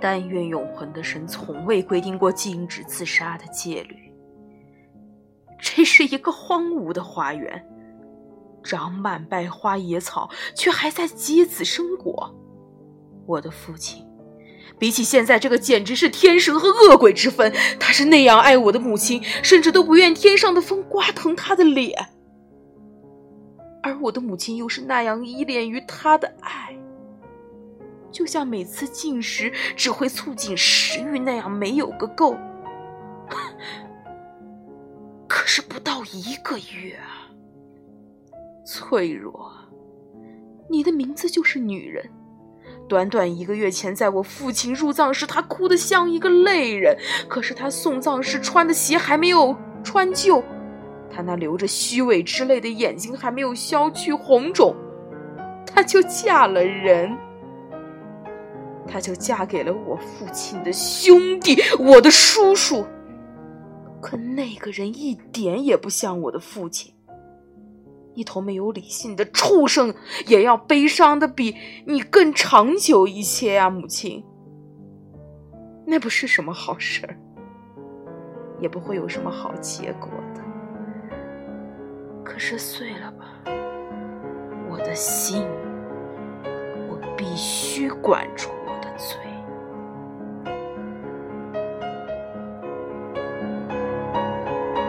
但愿永恒的神从未规定过禁止自杀的戒律。这是一个荒芜的花园，长满败花野草，却还在结子生果。我的父亲，比起现在这个，简直是天神和恶鬼之分。他是那样爱我的母亲，甚至都不愿天上的风刮疼他的脸；而我的母亲又是那样依恋于他的爱。就像每次进食只会促进食欲那样，没有个够。可是不到一个月啊，脆弱，你的名字就是女人。短短一个月前，在我父亲入葬时，她哭得像一个泪人。可是她送葬时穿的鞋还没有穿旧，她那流着虚伪之泪的眼睛还没有消去红肿，她就嫁了人。她就嫁给了我父亲的兄弟，我的叔叔。可那个人一点也不像我的父亲，一头没有理性的畜生，也要悲伤的比你更长久一些呀，母亲。那不是什么好事儿，也不会有什么好结果的。可是碎了吧，我的心，我必须管住。